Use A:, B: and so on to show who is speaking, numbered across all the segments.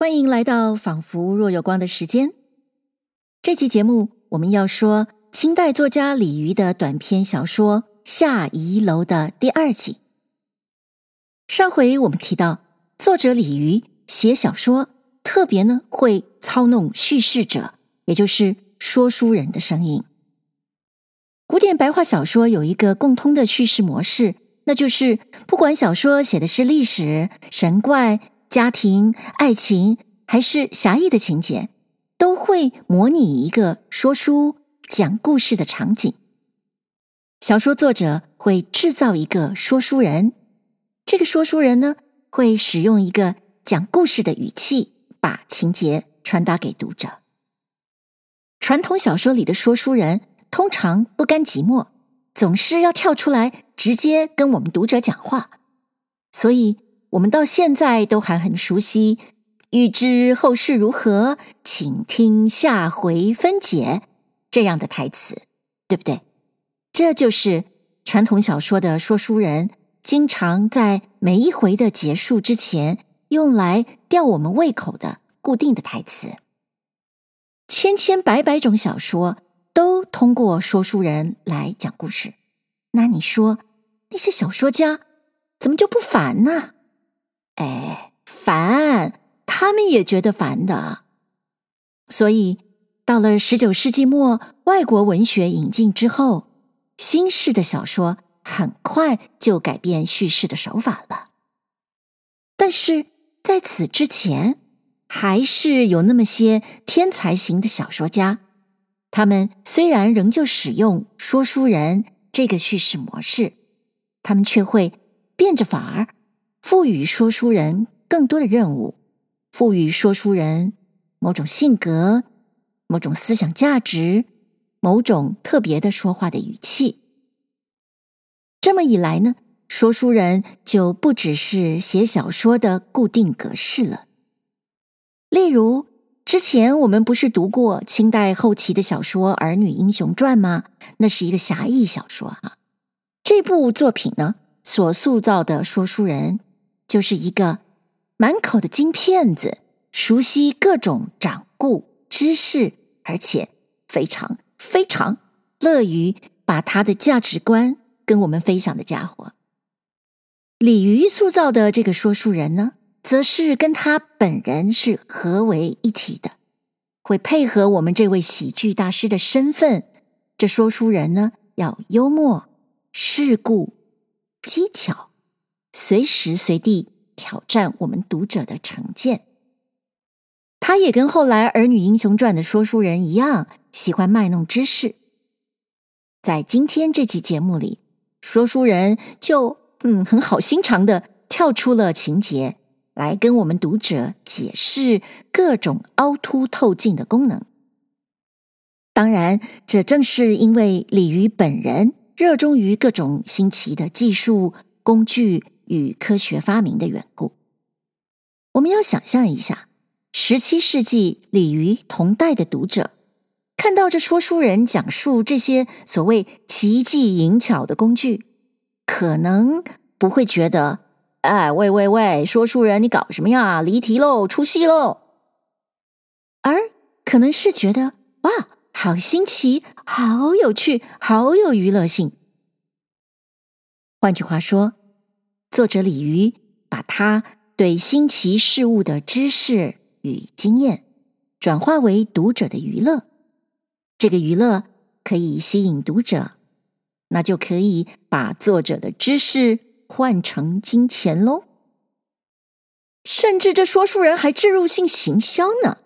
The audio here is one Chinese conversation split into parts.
A: 欢迎来到仿佛若有光的时间。这期节目我们要说清代作家李渔的短篇小说《下仪楼》的第二集。上回我们提到，作者李渔写小说特别呢会操弄叙事者，也就是说书人的声音。古典白话小说有一个共通的叙事模式，那就是不管小说写的是历史、神怪。家庭、爱情还是侠义的情节，都会模拟一个说书讲故事的场景。小说作者会制造一个说书人，这个说书人呢，会使用一个讲故事的语气，把情节传达给读者。传统小说里的说书人通常不甘寂寞，总是要跳出来直接跟我们读者讲话，所以。我们到现在都还很熟悉，欲知后事如何，请听下回分解这样的台词，对不对？这就是传统小说的说书人经常在每一回的结束之前用来吊我们胃口的固定的台词。千千百百种小说都通过说书人来讲故事，那你说那些小说家怎么就不烦呢？哎，烦，他们也觉得烦的。所以，到了十九世纪末，外国文学引进之后，新式的小说很快就改变叙事的手法了。但是在此之前，还是有那么些天才型的小说家，他们虽然仍旧使用说书人这个叙事模式，他们却会变着法儿。赋予说书人更多的任务，赋予说书人某种性格、某种思想价值、某种特别的说话的语气。这么一来呢，说书人就不只是写小说的固定格式了。例如，之前我们不是读过清代后期的小说《儿女英雄传》吗？那是一个侠义小说啊。这部作品呢，所塑造的说书人。就是一个满口的金片子，熟悉各种掌故知识，而且非常非常乐于把他的价值观跟我们分享的家伙。李渔塑造的这个说书人呢，则是跟他本人是合为一体的，会配合我们这位喜剧大师的身份。这说书人呢，要幽默、世故、机巧。随时随地挑战我们读者的成见，他也跟后来《儿女英雄传》的说书人一样，喜欢卖弄知识。在今天这期节目里，说书人就嗯很好心肠的跳出了情节，来跟我们读者解释各种凹凸透镜的功能。当然，这正是因为李渔本人热衷于各种新奇的技术工具。与科学发明的缘故，我们要想象一下，十七世纪鲤鱼同代的读者，看到这说书人讲述这些所谓奇技淫巧的工具，可能不会觉得，哎，喂喂喂，说书人你搞什么呀？离题喽，出戏喽，而可能是觉得，哇，好新奇，好有趣，好有娱乐性。换句话说。作者李渔把他对新奇事物的知识与经验转化为读者的娱乐，这个娱乐可以吸引读者，那就可以把作者的知识换成金钱喽。甚至这说书人还置入性行销呢，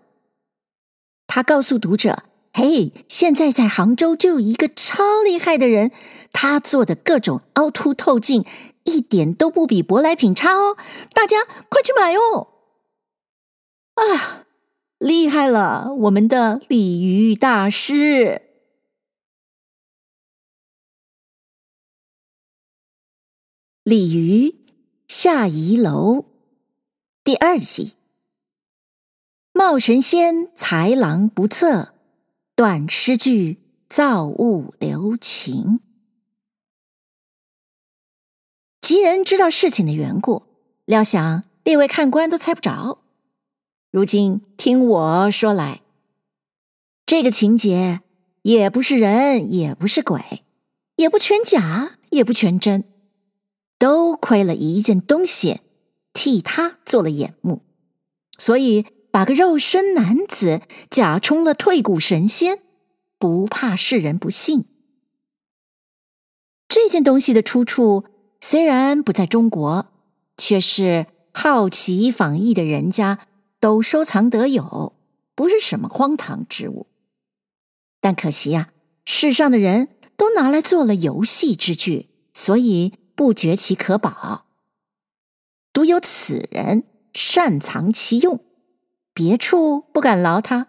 A: 他告诉读者：“嘿，现在在杭州就有一个超厉害的人，他做的各种凹凸透镜。”一点都不比舶来品差哦！大家快去买哦！啊，厉害了，我们的鲤鱼大师！鲤鱼下移楼第二集：冒神仙才郎不测，断诗句造物留情。袭人知道事情的缘故，料想列位看官都猜不着。如今听我说来，这个情节也不是人，也不是鬼，也不全假，也不全真，都亏了一件东西，替他做了眼目，所以把个肉身男子假充了退骨神仙，不怕世人不信。这件东西的出处虽然不在中国，却是好奇访异的人家都收藏得有，不是什么荒唐之物。但可惜呀、世上的人都拿来做了游戏之具，所以不觉其可宝。独有此人擅藏其用，别处不敢劳他，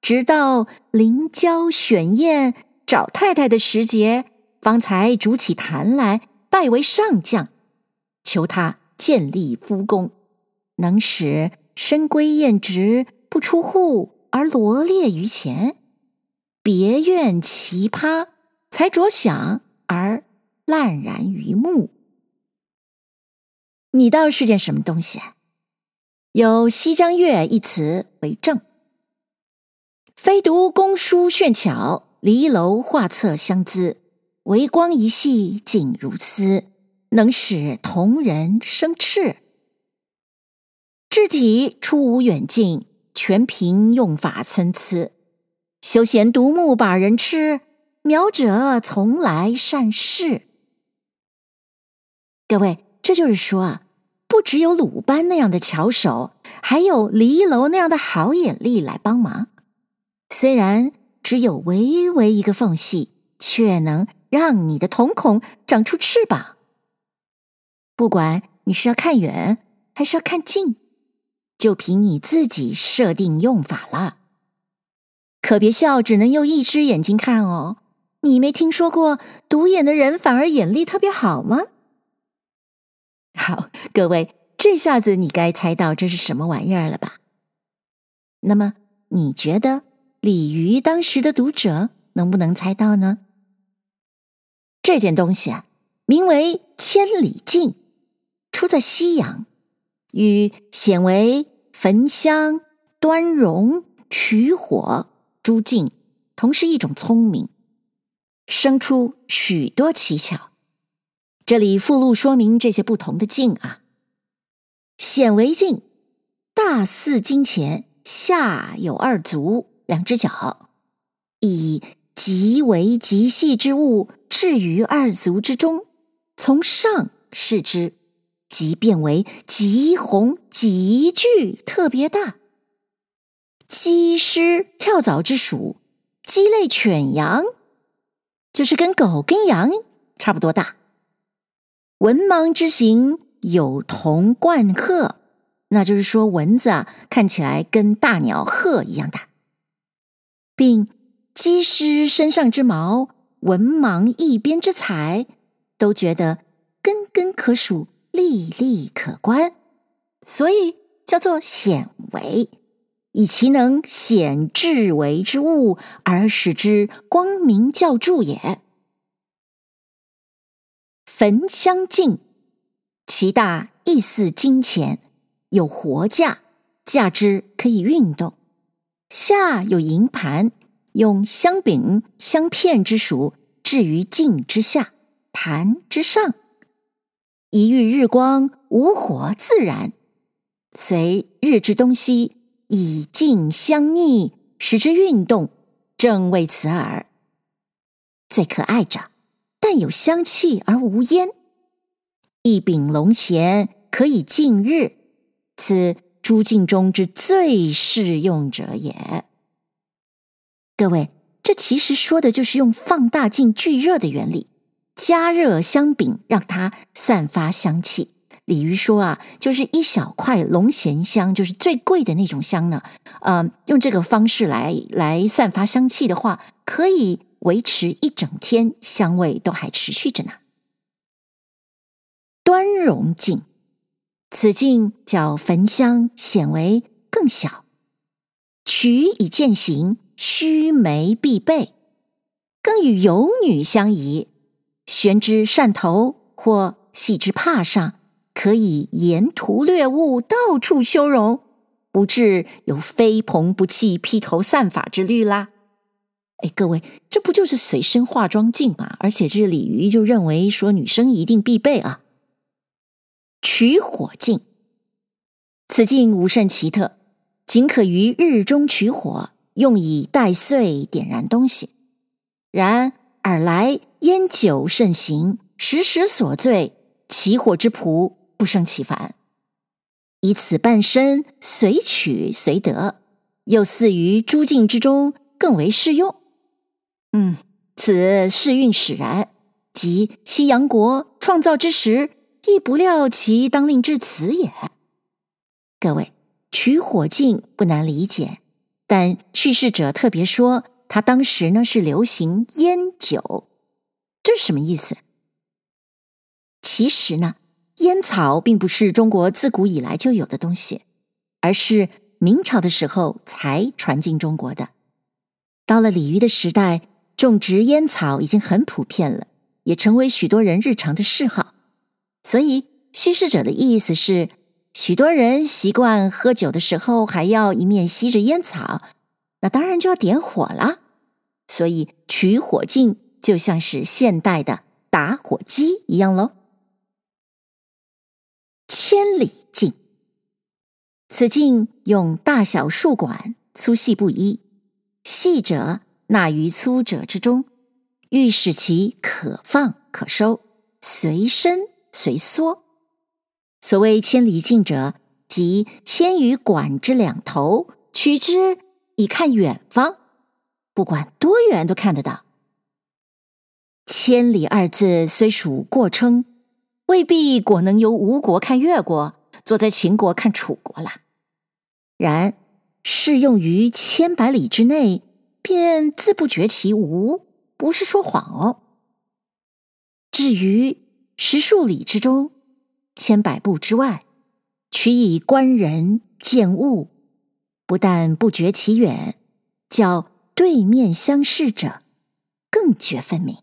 A: 直到临郊选宴找太太的时节。方才煮起坛来，拜为上将，求他建立夫功，能使深闺艳直，不出户而罗列于前。别院奇葩，才着想而烂然于目。你倒是件什么东西？有《西江月》一词为证：非独工书炫巧，离楼画册相资。微光一矽仅如丝，能使同人生赤。制体出无远近，全凭用法参差。休闲独木把人痴，苗者从来善事。各位，这就是说啊，不只有鲁班那样的巧手，还有离楼那样的好眼力来帮忙。虽然只有微微一个缝隙，却能。让你的瞳孔长出翅膀。不管你是要看远还是要看近，就凭你自己设定用法了。可别笑，只能用一只眼睛看哦。你没听说过独眼的人反而眼力特别好吗？好，各位，这下子你该猜到这是什么玩意儿了吧？那么你觉得鲤鱼当时的读者能不能猜到呢？这件东西啊，名为《千里镜》，出在西洋，与显微、焚香、端容、取火、诸镜，同是一种聪明，生出许多奇巧。这里附录说明这些不同的镜啊。显微镜，大似金钱，下有二足，两只脚，以极为极细之物。置于二足之中，从上视之，即变为极红极巨，特别大。鸡狮跳蚤之属，鸡类犬羊，就是跟狗跟羊差不多大。文盲之形，有同冠鹤，那就是说蚊子啊，看起来跟大鸟鹤一样大，并鸡师身上之毛。文盲一边之才，都觉得根根可数，粒粒可观，所以叫做显微，以其能显至为之物而使之光明较著也。焚香镜，其大亦似金钱，有活架，架之可以运动，下有银盘。用香饼、香片之属置于镜之下，盘之上，一遇日光，无火自燃。随日之东西，以镜相逆，使之运动，正为此耳。最可爱者，但有香气而无烟。一柄龙涎，可以镜日，此诸镜中之最适用者也。各位，这其实说的就是用放大镜聚热的原理，加热香饼，让它散发香气。李渔说啊，就是一小块龙涎香，就是最贵的那种香呢。呃，用这个方式来来散发香气的话，可以维持一整天，香味都还持续着呢。端容镜，此镜叫焚香显微更小，取以见形。须眉必备，更与游女相宜。悬之扇头或系之帕上，可以沿途掠物，到处修容。不至有飞蓬不弃、披头散发之虑啦。哎，各位，这不就是随身化妆镜吗？而且这鲤鱼就认为说女生一定必备啊。取火镜，此镜无甚奇特，仅可于日中取火，用以带穗点燃东西。然尔来烟酒盛行，时时所醉，起火之仆不胜其烦。以此半身，随取随得，又似于诸镜之中更为适用。嗯，此世运使然，即西洋国创造之时，亦不料其当令至此也。各位，取火镜不难理解，但叙事者特别说，他当时呢是流行烟酒，这是什么意思？其实呢，烟草并不是中国自古以来就有的东西，而是明朝的时候才传进中国的。到了李渔的时代，种植烟草已经很普遍了，也成为许多人日常的嗜好。所以，叙事者的意思是，许多人习惯喝酒的时候还要一面吸着烟草，那当然就要点火了。所以，取火镜就像是现代的打火机一样喽。千里镜，此镜用大小数管，粗细不一，细者纳于粗者之中，欲使其可放可收，随伸。随缩，所谓千里镜者，即千余管之两头，取之以看远方，不管多远都看得到。千里二字虽属过称，未必果能由吴国看越国，坐在秦国看楚国了。然适用于千百里之内，便自不觉其无，不是说谎哦。至于。十数里之中，千百步之外，取以观人见物，不但不觉其远，较对面相视者更觉分明，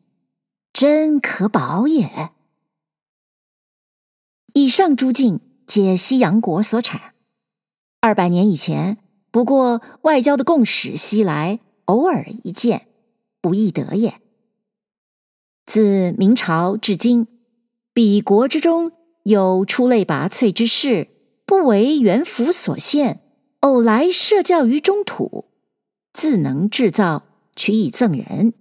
A: 真可宝也。以上诸镜皆西洋国所产，二百年以前，不过外交的共使西来，偶尔一见，不易得也。自明朝至今。彼国之中有出类拔萃之士，不为元辅所限，偶来设教于中土，自能制造，取以赠人。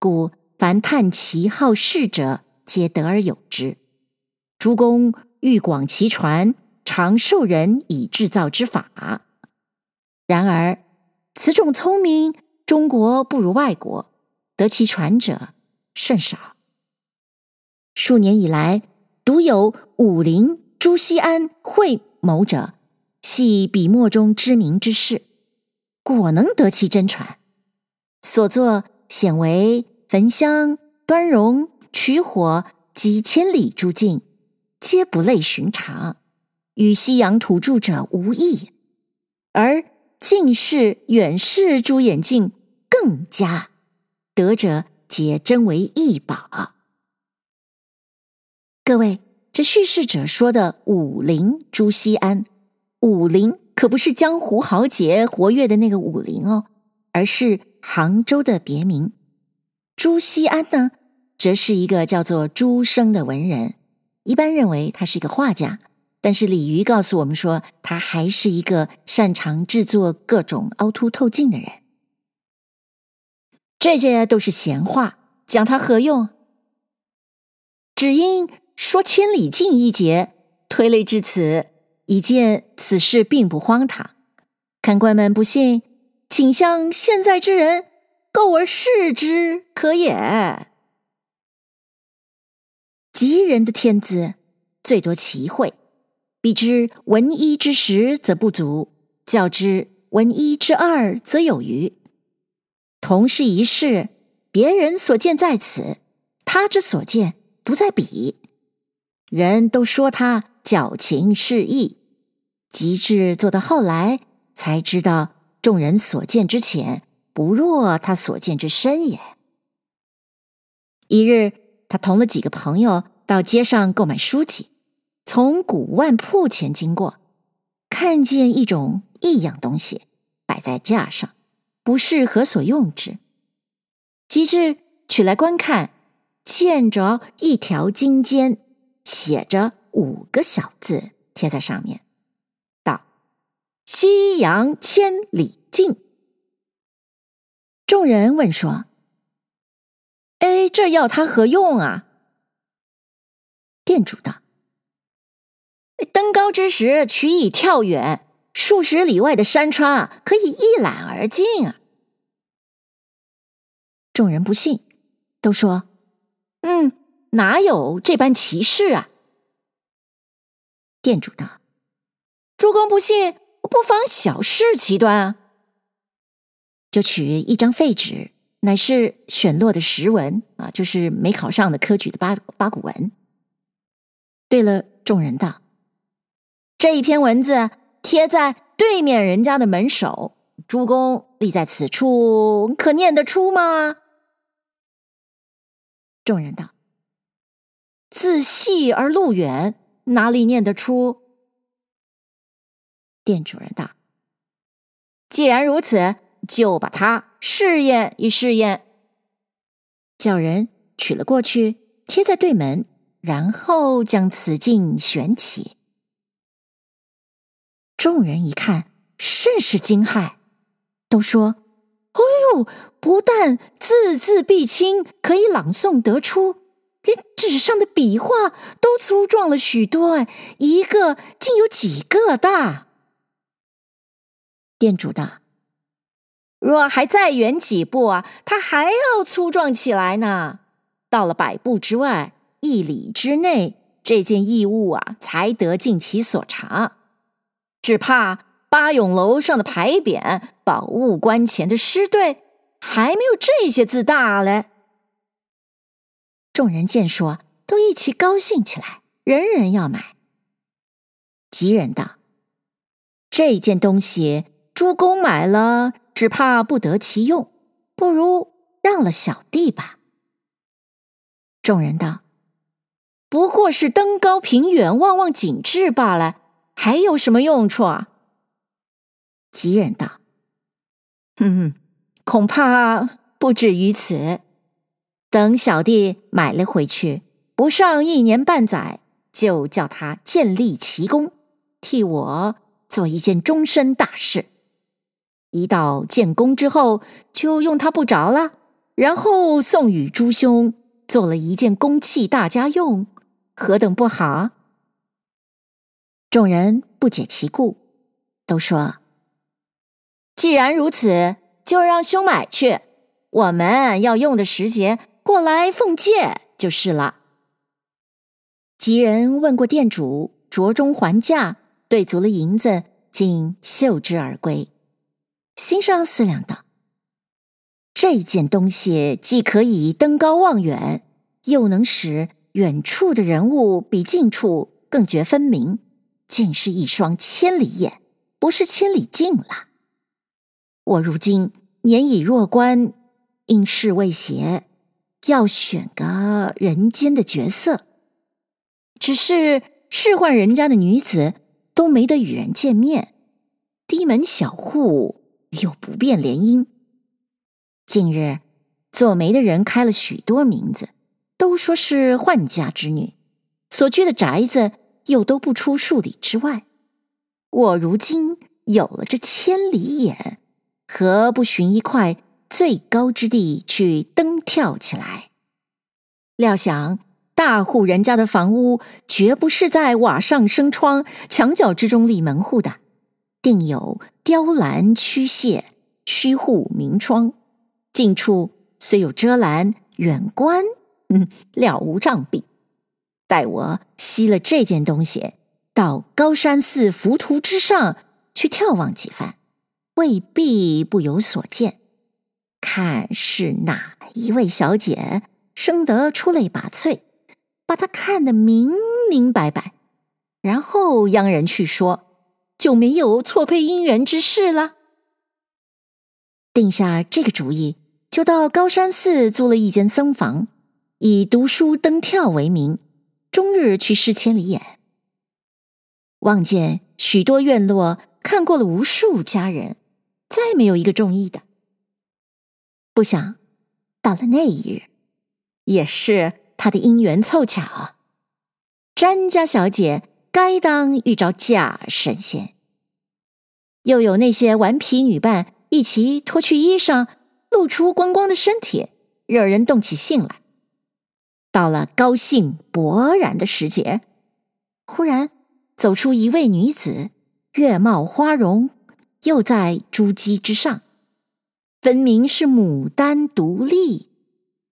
A: 故凡探其好事者，皆得而有之。诸公欲广其传，常授人以制造之法。然而此种聪明，中国不如外国，得其传者甚少。数年以来，独有武陵朱希安会谋者，系笔墨中知名之士，果能得其真传。所作显为焚香、端容、取火及千里诸镜，皆不类寻常，与西洋土著者无异。而近视、远视诸眼镜更加，得者皆真为异宝。各位，这叙事者说的武陵朱希安，武陵可不是江湖豪杰活跃的那个武陵哦，而是杭州的别名。朱希安呢，则是一个叫做朱生的文人，一般认为他是一个画家，但是李渔告诉我们说，他还是一个擅长制作各种凹凸透镜的人。这些都是闲话，讲他何用？只因。说千里近一劫，推类至此，已见此事并不荒唐。看官们不信，请向现在之人告而视之，可也。吉人的天资，最多奇会，比之闻一之十则不足，较之闻一之二则有余。同是一事，别人所见在此，他之所见不在彼。人都说他矫情示意，及至做到后来，才知道众人所见之浅，不若他所见之深也。一日，他同了几个朋友到街上购买书籍，从古玩铺前经过，看见一种异样东西摆在架上，不适何所用之，即至取来观看，见着一条金尖，写着五个小字贴在上面，道：“夕阳千里镜。”众人问说：“哎，这要它何用啊？”店主道。登高之时，取以跳远，数十里外的山川啊，可以一览而尽啊！众人不信，都说：“嗯，哪有这般奇事啊？”店主道：“诸公不信，不妨小试其端啊！”就取一张废纸，乃是选落的石文啊，就是没考上的科举的八八股文。对了，众人道。这一篇文字贴在对面人家的门首，诸公立在此处，可念得出吗？众人道：“字细而路远，哪里念得出？”店主人道：“既然如此，就把它试验一试验。”叫人取了过去，贴在对门，然后将此镜悬起。众人一看，甚是惊骇，都说：“哎呦，不但字字必清，可以朗诵得出，连纸上的笔画都粗壮了许多。一个竟有几个大。”店主道：“若还再远几步啊，它还要粗壮起来呢。到了百步之外，一里之内，这件异物啊，才得尽其所长。”只怕八咏楼上的牌匾、宝物关前的诗对，还没有这些字大嘞。众人见说，都一起高兴起来，人人要买。吉人道：“这件东西，诸公买了，只怕不得其用，不如让了小弟吧。”众人道：“不过是登高平远，望望景致罢了。”还有什么用处啊？吉人道：“哼哼，恐怕不止于此。等小弟买了回去，不上一年半载，就叫他建立奇功，替我做一件终身大事。一到建功之后，就用他不着了，然后送与诸兄，做了一件公器，大家用，何等不好？”众人不解其故，都说：“既然如此，就让兄买去。我们要用的时节，过来奉借就是了。”吉人问过店主，着中还价，兑足了银子，竟袖之而归。心上思量道：“这件东西既可以登高望远，又能使远处的人物比近处更觉分明。”竟是一双千里眼，不是千里镜了。我如今年已弱冠，应试未协，要选个人间的角色。只是仕宦人家的女子都没得与人见面，低门小户又不便联姻。近日做媒的人开了许多名字，都说是宦家之女，所居的宅子。又都不出数里之外，我如今有了这千里眼，何不寻一块最高之地去登眺起来？料想大户人家的房屋绝不是在瓦上生窗、墙角之中立门户的，定有雕栏曲榭、虚户明窗，近处虽有遮拦，远观，嗯，了无障壁。待我吸了这件东西，到高山寺浮屠之上去眺望几番，未必不有所见。看是哪一位小姐生得出类拔萃，把她看得明明白白，然后央人去说，就没有错配姻缘之事了。定下这个主意，就到高山寺租了一间僧房，以读书登眺为名。终日去试千里眼，望见许多院落，看过了无数佳人，再没有一个中意的。不想到了那一日，也是他的姻缘凑巧，詹家小姐该当遇着假神仙，又有那些顽皮女伴一起脱去衣裳，露出光光的身体，惹人动起兴来。到了高兴勃然的时节，忽然走出一位女子，月貌花容，又在珠玑之上，分明是牡丹独立，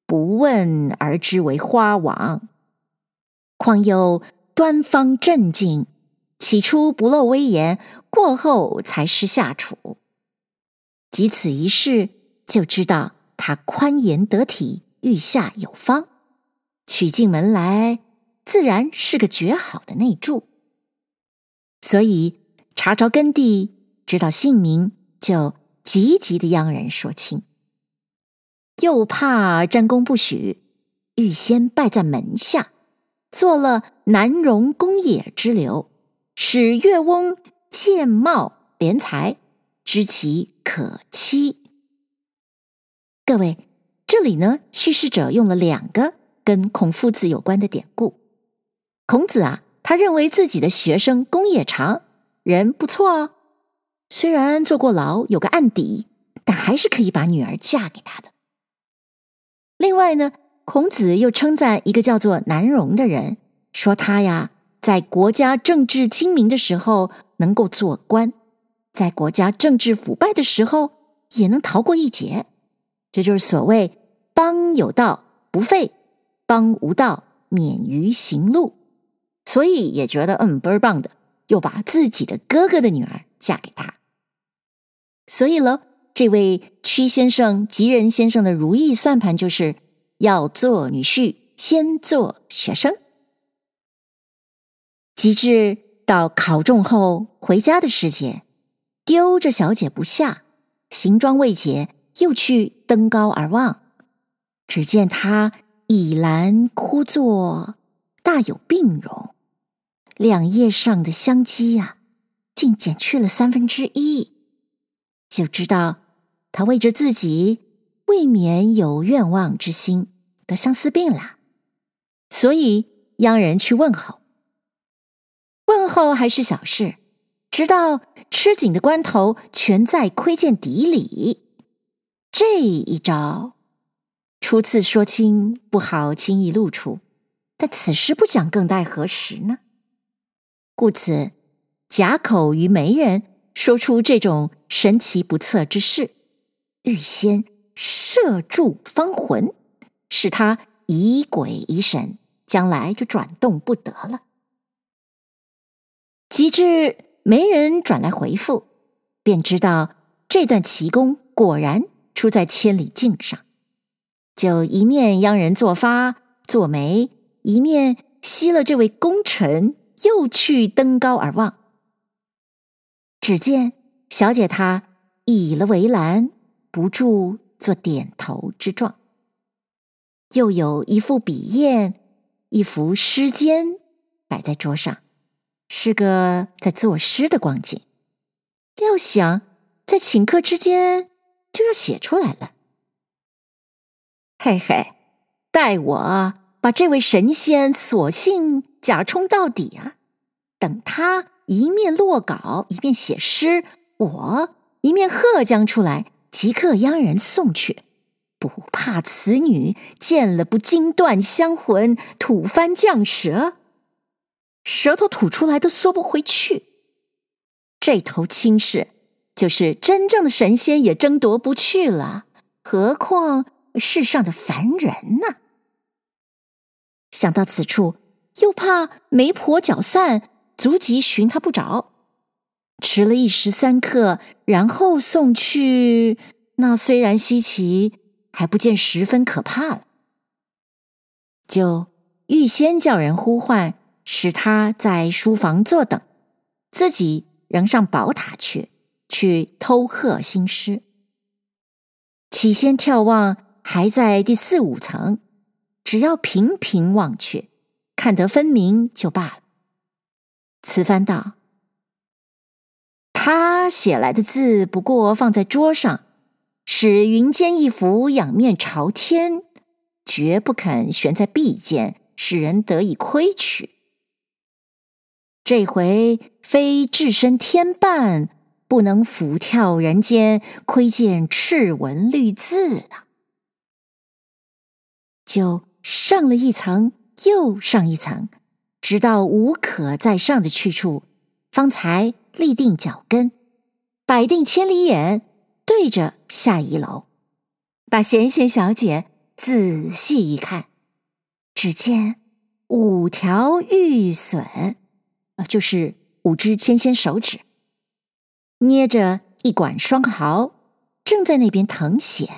A: 不问而知为花王。况又端方正静，起初不露威严，过后才施下处。及此一事，就知道他宽严得体，御下有方，娶进门来，自然是个绝好的内助。所以查着根蒂，知道姓名，就急急的央人说亲。又怕战功不许，预先拜在门下，做了南荣公冶之流，使越翁见貌怜才，知其可妻。各位，这里呢，叙事者用了两个跟孔夫子有关的典故。孔子啊。他认为自己的学生公冶长人不错哦，虽然坐过牢，有个案底，但还是可以把女儿嫁给他的。另外呢，孔子又称赞一个叫做南荣的人，说他呀，在国家政治清明的时候能够做官，在国家政治腐败的时候也能逃过一劫。这就是所谓“邦有道不废，邦无道免于刑戮”。所以也觉得嗯倍儿棒的，又把自己的哥哥的女儿嫁给他。所以了，这位屈先生、吉仁先生的如意算盘就是要做女婿，先做学生。及至到考中后回家的时节，丢着小姐不下，行装未解，又去登高而望，只见她倚栏枯坐。大有病容，两叶上的香积呀、啊，竟减去了三分之一，就知道他为着自己未免有愿望之心，得相思病了。所以央人去问候，问候还是小事，直到吃紧的关头，全在窥见底里。这一招，初次说清不好轻易露出。但此时不讲，更待何时呢？故此，假口于媒人说出这种神奇不测之事，预先摄住方魂，使他疑鬼疑神，将来就转动不得了。及至媒人转来回复，便知道这段奇功果然出在千里镜上，就一面央人做发做媒。一面息了这位功臣，又去登高而望。只见小姐她倚了围栏，不住做点头之状。又有一副笔砚，一幅诗笺摆在桌上，是个在作诗的光景。料想在顷刻之间就要写出来了。嘿嘿，待我。把这位神仙索性假充到底啊！等他一面落稿，一面写诗，我一面喝将出来，即刻央人送去，不怕此女见了不惊断香魂，吐蕃降舌，舌头吐出来都缩不回去。这头亲事，就是真正的神仙也争夺不去了，何况世上的凡人呢？想到此处，又怕媒婆搅散，足及寻他不着，迟了一时三刻，然后送去，那虽然稀奇，还不见十分可怕了。就预先叫人呼唤，使他在书房坐等，自己仍上宝塔去，去偷贺新诗。起先眺望，还在第四五层。只要频频望去，看得分明就罢了。此番道：“他写来的字不过放在桌上，使云间一幅仰面朝天，绝不肯悬在壁间，使人得以窥取。这回非置身天半，不能俯眺人间，窥见赤文绿字了，就上了一层，又上一层，直到无可再上的去处，方才立定脚跟，摆定千里眼，对着下一楼，把贤贤小姐仔细一看，只见五条玉笋。啊就是五只纤纤手指，捏着一管双毫，正在那边謄写。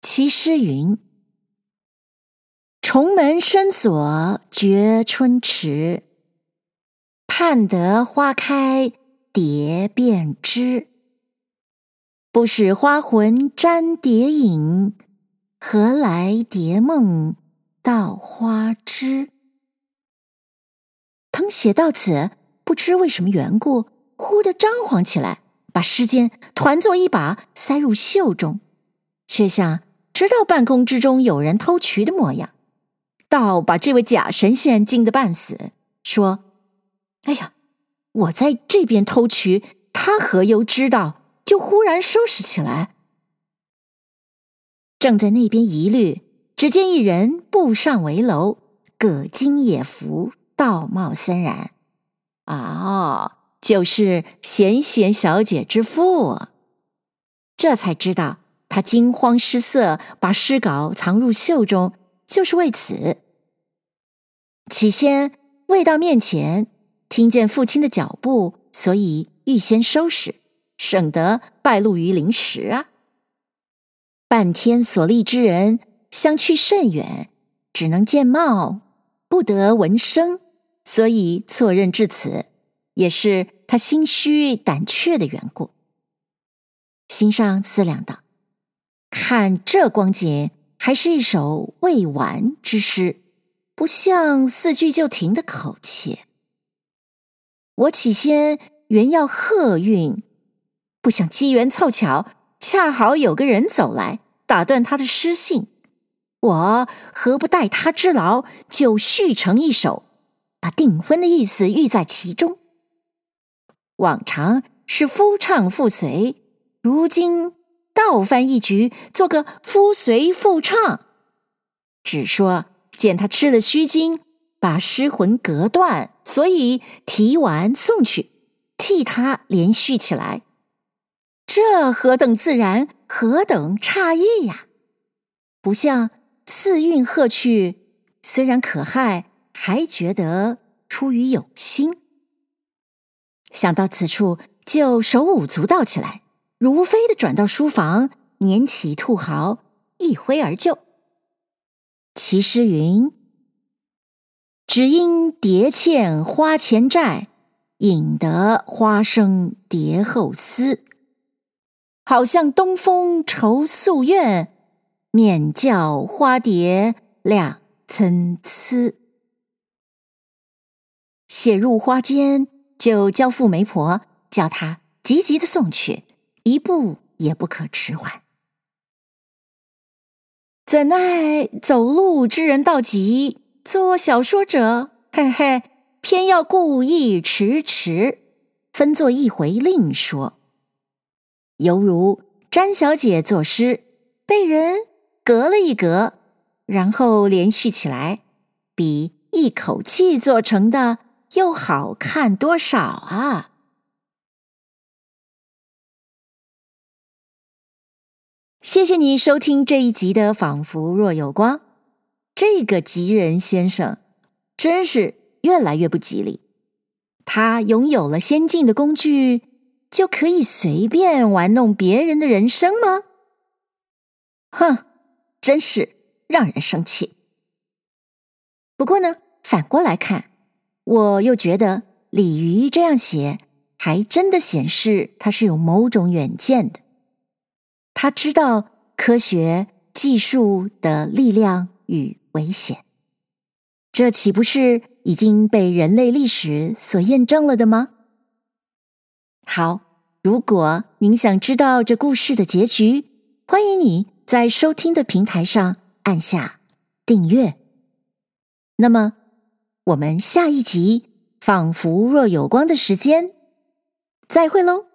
A: 其诗云：“重门深锁觉春迟，盼得花开蝶变枝。不使花魂沾蝶影，何来蝶梦到花枝？”謄写到此，不知为什么缘故，忽地张狂起来，把诗笺团作一把，塞入袖中，却像知道半空之中有人偷取的模样，倒把这位假神仙惊得半死，说：“哎呀，我在这边偷取，他何由知道？”就忽然收拾起来。正在那边疑虑，只见一人步上围楼，葛巾也服。道貌森然，哦，就是贤贤小姐之父。这才知道，他惊慌失色，把诗稿藏入袖中，就是为此。起先未到面前，听见父亲的脚步，所以预先收拾，省得败露于临时啊。半天所历之人相去甚远，只能见貌，不得闻声。所以错认至此，也是他心虚胆怯的缘故。心上思量道：“看这光景，还是一首未完之诗，不像四句就停的口气。我起先原要贺运，不想机缘凑巧，恰好有个人走来，打断他的诗兴。我何不代他之劳，就续成一首。”把订婚的意思寓在其中。往常是夫唱妇随，如今倒翻一局，做个夫随妇唱。只说见他吃了须精，把诗魂隔断，所以提完送去，替他连续起来。这何等自然，何等诧异呀！不像次韵贺去，虽然可骇。还觉得出于有心，想到此处，就手舞足蹈起来，如飞的转到书房，拈起兔毫，一挥而就。其诗云：“只因蝶欠花前债，引得花生蝶后思。好像东风愁宿怨，免教花蝶两参差。”写入花间，就交付媒婆，叫她急急的送去，一步也不可迟缓。怎奈走路之人到急，做小说者，嘿嘿，偏要故意迟迟，分作一回另说。犹如詹小姐作诗，被人隔了一隔，然后连续起来，比一口气做成的。又好看多少啊！谢谢你收听这一集的《仿佛若有光》。这个吉人先生真是越来越不吉利。他拥有了先进的工具，就可以随便玩弄别人的人生吗？哼，真是让人生气。不过呢，反过来看。我又觉得鲤鱼这样写，还真的显示他是有某种远见的。他知道科学技术的力量与危险，这岂不是已经被人类历史所验证了的吗？好，如果您想知道这故事的结局，欢迎你在收听的平台上按下订阅。那么，我们下一集《仿佛若有光的时间》，再会喽。